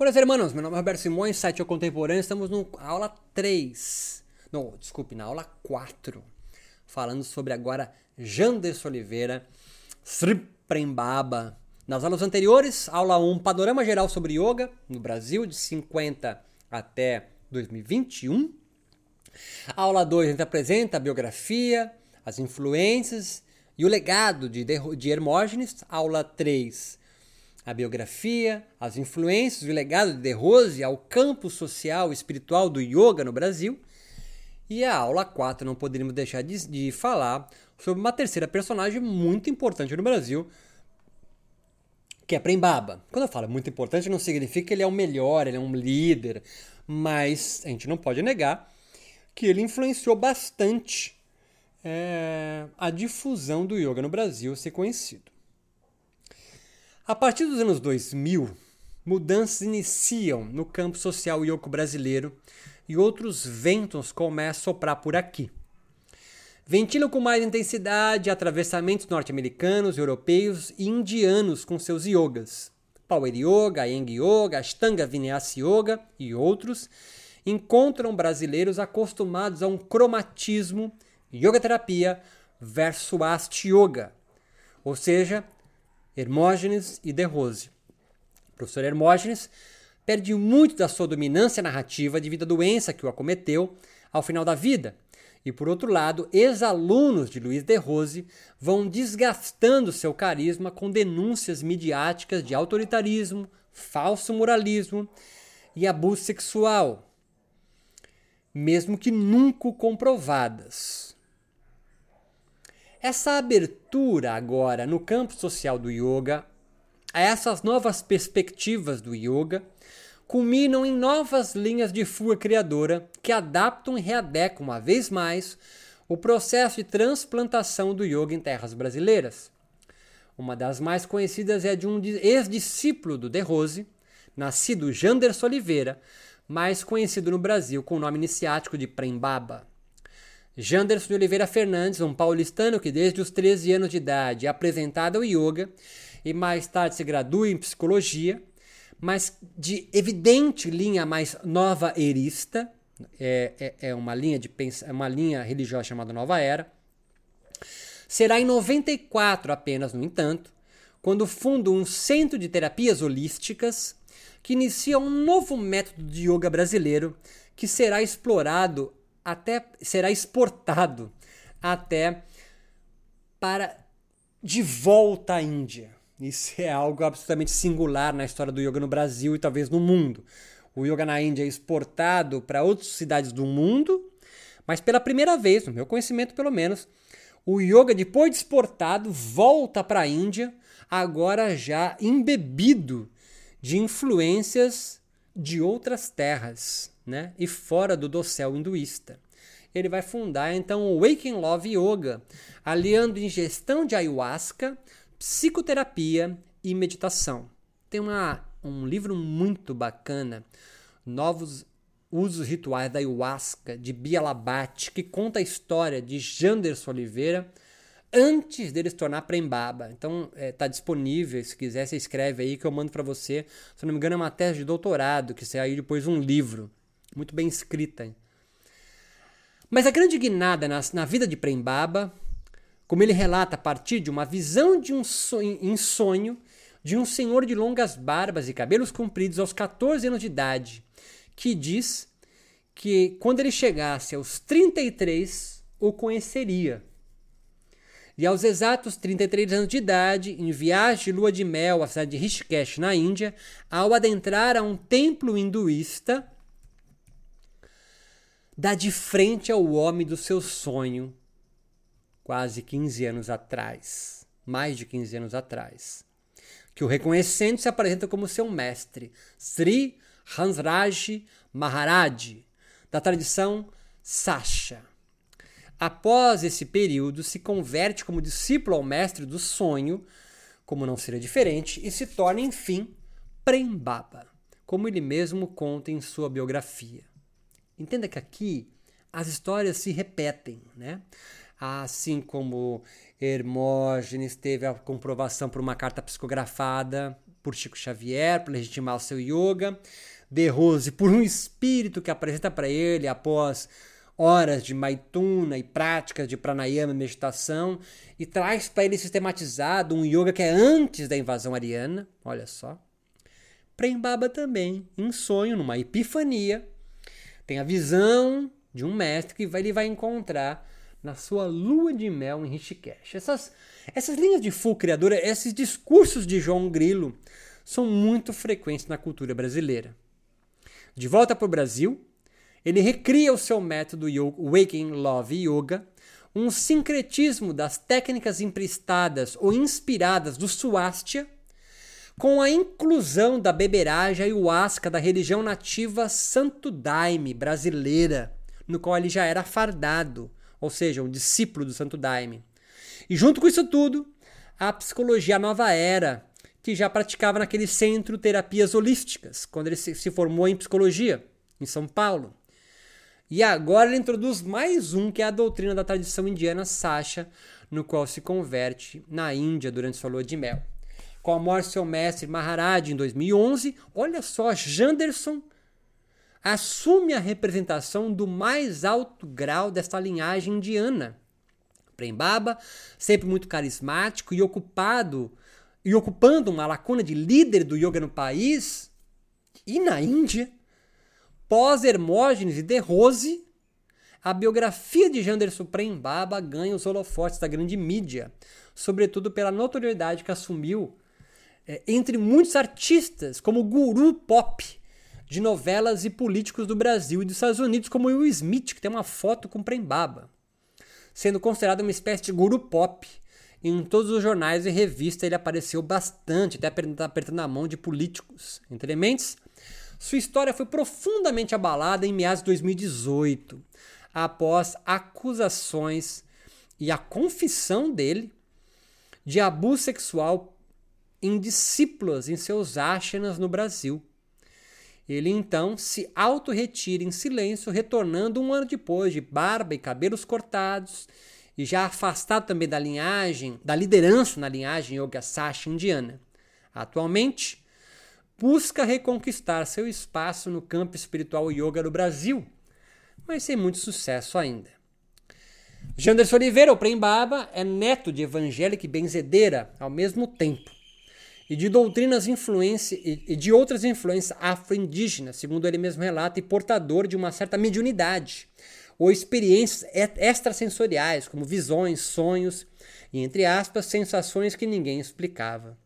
Olá, hermanos. Meu nome é Roberto Simões, site O Contemporâneo. Estamos na aula 3. Não, desculpe, na aula 4. Falando sobre agora Janderson Oliveira, Sri Prembaba. Nas aulas anteriores, aula 1, panorama geral sobre yoga no Brasil, de 50 até 2021. Aula 2, a gente apresenta a biografia, as influências e o legado de, de Hermógenes. Aula 3, a biografia, as influências e o legado de De Rose ao campo social e espiritual do yoga no Brasil. E a aula 4 não poderíamos deixar de, de falar sobre uma terceira personagem muito importante no Brasil, que é Prembaba. Quando eu falo muito importante, não significa que ele é o melhor, ele é um líder, mas a gente não pode negar que ele influenciou bastante é, a difusão do yoga no Brasil ser conhecido. A partir dos anos 2000, mudanças iniciam no campo social ioco brasileiro e outros ventos começam a soprar por aqui. Ventilam com mais intensidade atravessamentos norte-americanos, europeus e indianos com seus yogas. Power Yoga, Yang Yoga, Ashtanga Vinyasa Yoga e outros encontram brasileiros acostumados a um cromatismo yoga terapia versus ast yoga, ou seja, Hermógenes e De Rose. O professor Hermógenes perde muito da sua dominância narrativa devido à doença que o acometeu ao final da vida. E por outro lado, ex-alunos de Luiz de Rose vão desgastando seu carisma com denúncias midiáticas de autoritarismo, falso moralismo e abuso sexual, mesmo que nunca comprovadas. Essa abertura agora no campo social do yoga, a essas novas perspectivas do yoga, culminam em novas linhas de fuga criadora que adaptam e readecam uma vez mais o processo de transplantação do yoga em terras brasileiras. Uma das mais conhecidas é de um ex-discípulo do De Rose, nascido Janderson Oliveira, mais conhecido no Brasil com o nome iniciático de Prembaba. Janderson de Oliveira Fernandes, um paulistano que desde os 13 anos de idade é apresentado ao yoga e mais tarde se gradua em psicologia, mas de evidente linha mais nova erista, é, é, é uma linha de é uma linha religiosa chamada Nova Era. Será em 94 apenas, no entanto, quando funda um centro de terapias holísticas que inicia um novo método de yoga brasileiro que será explorado até será exportado até para de volta à Índia. Isso é algo absolutamente singular na história do yoga no Brasil e talvez no mundo. O yoga na Índia é exportado para outras cidades do mundo, mas pela primeira vez, no meu conhecimento pelo menos, o yoga depois de exportado volta para a Índia, agora já embebido de influências de outras terras né? e fora do dossel hinduísta. Ele vai fundar então o Waking Love Yoga, aliando ingestão de ayahuasca, psicoterapia e meditação. Tem uma, um livro muito bacana, Novos Usos Rituais da Ayahuasca, de Bia Labate, que conta a história de Janderson Oliveira antes dele se tornar Prembaba. Então está é, tá disponível, se quiser você escreve aí que eu mando para você. Se não me engano é uma tese de doutorado, que saiu depois um livro muito bem escrita. Mas a grande guinada na, na vida de Prembaba, como ele relata a partir de uma visão de um sonho, em sonho de um senhor de longas barbas e cabelos compridos aos 14 anos de idade, que diz que quando ele chegasse aos 33 o conheceria. E aos exatos 33 anos de idade, em viagem de lua de mel à cidade de Rishikesh, na Índia, ao adentrar a um templo hinduísta, dá de frente ao homem do seu sonho quase 15 anos atrás, mais de 15 anos atrás, que o reconhecendo se apresenta como seu mestre, Sri Hansraj Maharaj, da tradição Sasha. Após esse período, se converte como discípulo ao mestre do sonho, como não seria diferente, e se torna, enfim, Prembaba, como ele mesmo conta em sua biografia. Entenda que aqui as histórias se repetem, né? Assim como Hermógenes teve a comprovação por uma carta psicografada por Chico Xavier, para legitimar o seu yoga. De Rose, por um espírito que apresenta para ele após horas de maituna e práticas de pranayama e meditação e traz para ele sistematizado um yoga que é antes da invasão ariana, olha só. Prembaba também, em sonho, numa epifania, tem a visão de um mestre que ele vai encontrar na sua lua de mel em Rishikesh. Essas, essas linhas de full criadora, esses discursos de João Grilo são muito frequentes na cultura brasileira. De volta para o Brasil, ele recria o seu método yoga, Waking Love Yoga, um sincretismo das técnicas emprestadas ou inspiradas do Swastika, com a inclusão da beberagem ayahuasca da religião nativa Santo Daime brasileira, no qual ele já era fardado, ou seja, um discípulo do Santo Daime. E junto com isso tudo, a psicologia nova era, que já praticava naquele centro terapias holísticas, quando ele se formou em psicologia, em São Paulo. E agora ele introduz mais um, que é a doutrina da tradição indiana Sasha, no qual se converte na Índia durante sua lua de mel. Com a morte do seu mestre Maharaj em 2011, olha só, Janderson assume a representação do mais alto grau desta linhagem indiana. Prembaba, sempre muito carismático e ocupado e ocupando uma lacuna de líder do yoga no país e na Índia, Pós-Hermógenes e De Rose, a biografia de Janderson Prembaba ganha os holofotes da grande mídia, sobretudo pela notoriedade que assumiu é, entre muitos artistas, como guru pop de novelas e políticos do Brasil e dos Estados Unidos, como Will Smith, que tem uma foto com Prembaba, sendo considerado uma espécie de guru pop. Em todos os jornais e revistas ele apareceu bastante, até apertando a mão de políticos. Entre mentes, sua história foi profundamente abalada em meados de 2018, após acusações e a confissão dele de abuso sexual em discípulas em seus ashramas no Brasil. Ele então se auto-retira em silêncio, retornando um ano depois, de barba e cabelos cortados, e já afastado também da linhagem, da liderança na linhagem Yoga Sasha indiana. Atualmente, busca reconquistar seu espaço no campo espiritual yoga no Brasil, mas sem muito sucesso ainda. Janderson Oliveira, o Prembaba, é neto de evangélica e benzedeira ao mesmo tempo, e de doutrinas influência e de outras influências afro-indígenas, segundo ele mesmo relata, e portador de uma certa mediunidade ou experiências extrasensoriais, como visões, sonhos e, entre aspas, sensações que ninguém explicava.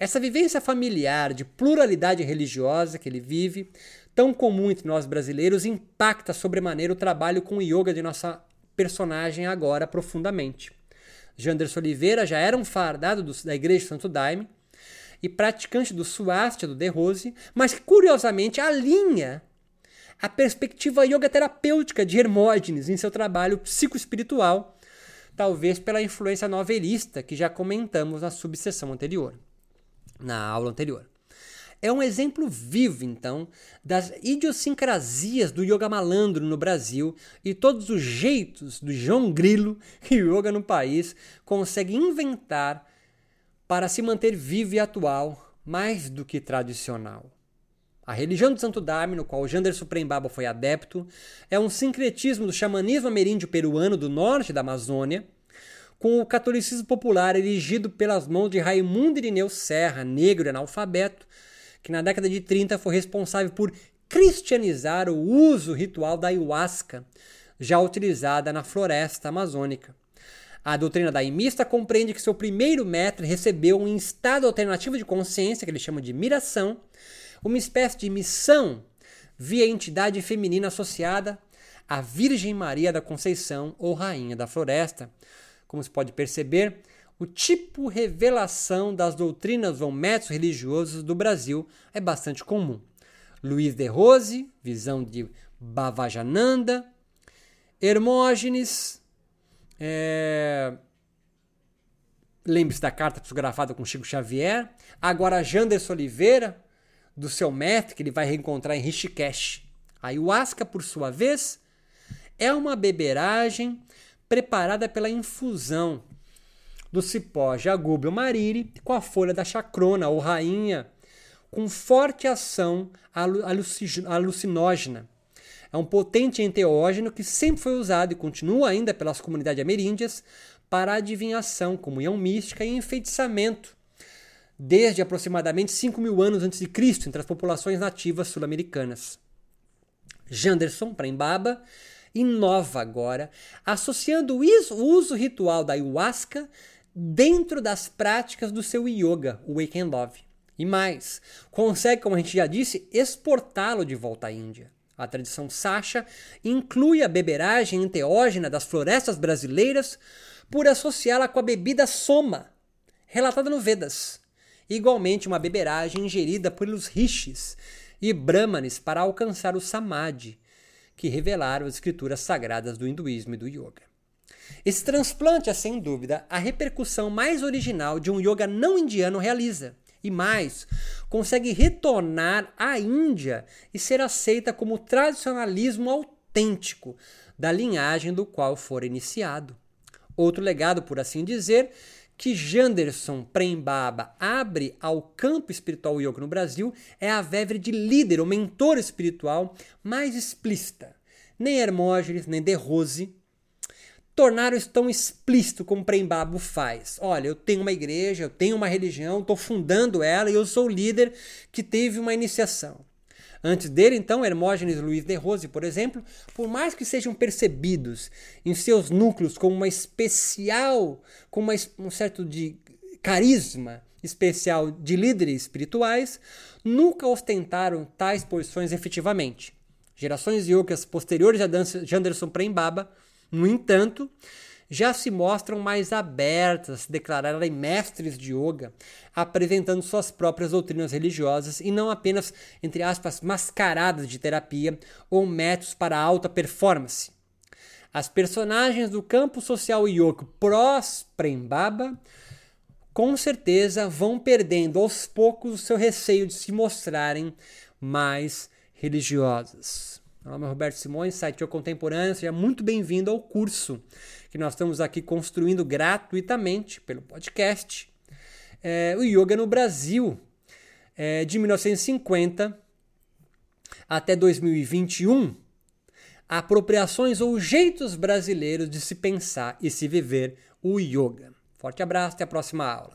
Essa vivência familiar de pluralidade religiosa que ele vive, tão comum entre nós brasileiros, impacta sobremaneira o trabalho com o yoga de nossa personagem agora profundamente. Janderson Oliveira já era um fardado do, da Igreja de Santo Daime e praticante do Swastika do De Rose, mas curiosamente alinha a perspectiva yoga terapêutica de Hermógenes em seu trabalho psicoespiritual, talvez pela influência novelista que já comentamos na subseção anterior na aula anterior. É um exemplo vivo, então, das idiosincrasias do yoga malandro no Brasil e todos os jeitos do João Grilo que o yoga no país consegue inventar para se manter vivo e atual, mais do que tradicional. A religião do Santo Daime, no qual Janderson Prembaba foi adepto, é um sincretismo do xamanismo ameríndio peruano do norte da Amazônia, com o catolicismo popular erigido pelas mãos de Raimundo Irineu Serra, negro e analfabeto, que na década de 30 foi responsável por cristianizar o uso ritual da ayahuasca, já utilizada na floresta amazônica. A doutrina daimista compreende que seu primeiro mestre recebeu um estado alternativo de consciência, que ele chama de miração, uma espécie de missão via entidade feminina associada à Virgem Maria da Conceição ou Rainha da Floresta, como se pode perceber, o tipo revelação das doutrinas ou métodos religiosos do Brasil é bastante comum. Luiz de Rose, visão de Bavajananda, Hermógenes, é... lembre-se da carta psicografada com Chico Xavier, agora Janderson Oliveira, do seu mestre, que ele vai reencontrar em Rishikesh. A ayahuasca, por sua vez, é uma beberagem preparada pela infusão do cipó Jagúbio mariri com a folha da chacrona ou rainha, com forte ação alucinógena. É um potente enteógeno que sempre foi usado e continua ainda pelas comunidades ameríndias para adivinhação, comunhão mística e enfeitiçamento, desde aproximadamente 5 mil anos antes de Cristo entre as populações nativas sul-americanas. Janderson Prembaba inova agora, associando o uso ritual da ayahuasca dentro das práticas do seu yoga, o Wake and Love. E mais, consegue, como a gente já disse, exportá-lo de volta à Índia. A tradição Sacha inclui a beberagem enteógena das florestas brasileiras por associá-la com a bebida soma, relatada no Vedas. Igualmente, uma beberagem ingerida pelos rishis e brahmanes para alcançar o samadhi, que revelaram as escrituras sagradas do hinduísmo e do yoga. Esse transplante é, sem dúvida, a repercussão mais original de um yoga não indiano realiza. E mais, consegue retornar à Índia e ser aceita como tradicionalismo autêntico da linhagem do qual for iniciado. Outro legado, por assim dizer, que Janderson Prembaba abre ao campo espiritual yoga no Brasil é a verve de líder ou mentor espiritual mais explícita. Nem Hermógenes, nem De Rose tornaram isso tão explícito como Prembaba faz. Olha, eu tenho uma igreja, eu tenho uma religião, estou fundando ela e eu sou o líder que teve uma iniciação. Antes dele, então, Hermógenes Luiz de Rose, por exemplo, por mais que sejam percebidos em seus núcleos como uma especial, com uma, um certo de carisma especial de líderes espirituais, nunca ostentaram tais posições efetivamente. Gerações yogas posteriores a Anderson Prembaba, no entanto, já se mostram mais abertas a se declararem mestres de yoga, apresentando suas próprias doutrinas religiosas e não apenas, entre aspas, mascaradas de terapia ou métodos para alta performance. As personagens do campo social yoga prós-Prembaba com certeza vão perdendo aos poucos o seu receio de se mostrarem mais religiosas. Meu nome é Roberto Simões, site Contemporâneo. Seja muito bem-vindo ao curso que nós estamos aqui construindo gratuitamente pelo podcast. É, o Yoga no Brasil, é, de 1950 até 2021. Apropriações ou jeitos brasileiros de se pensar e se viver o yoga. Forte abraço, até a próxima aula.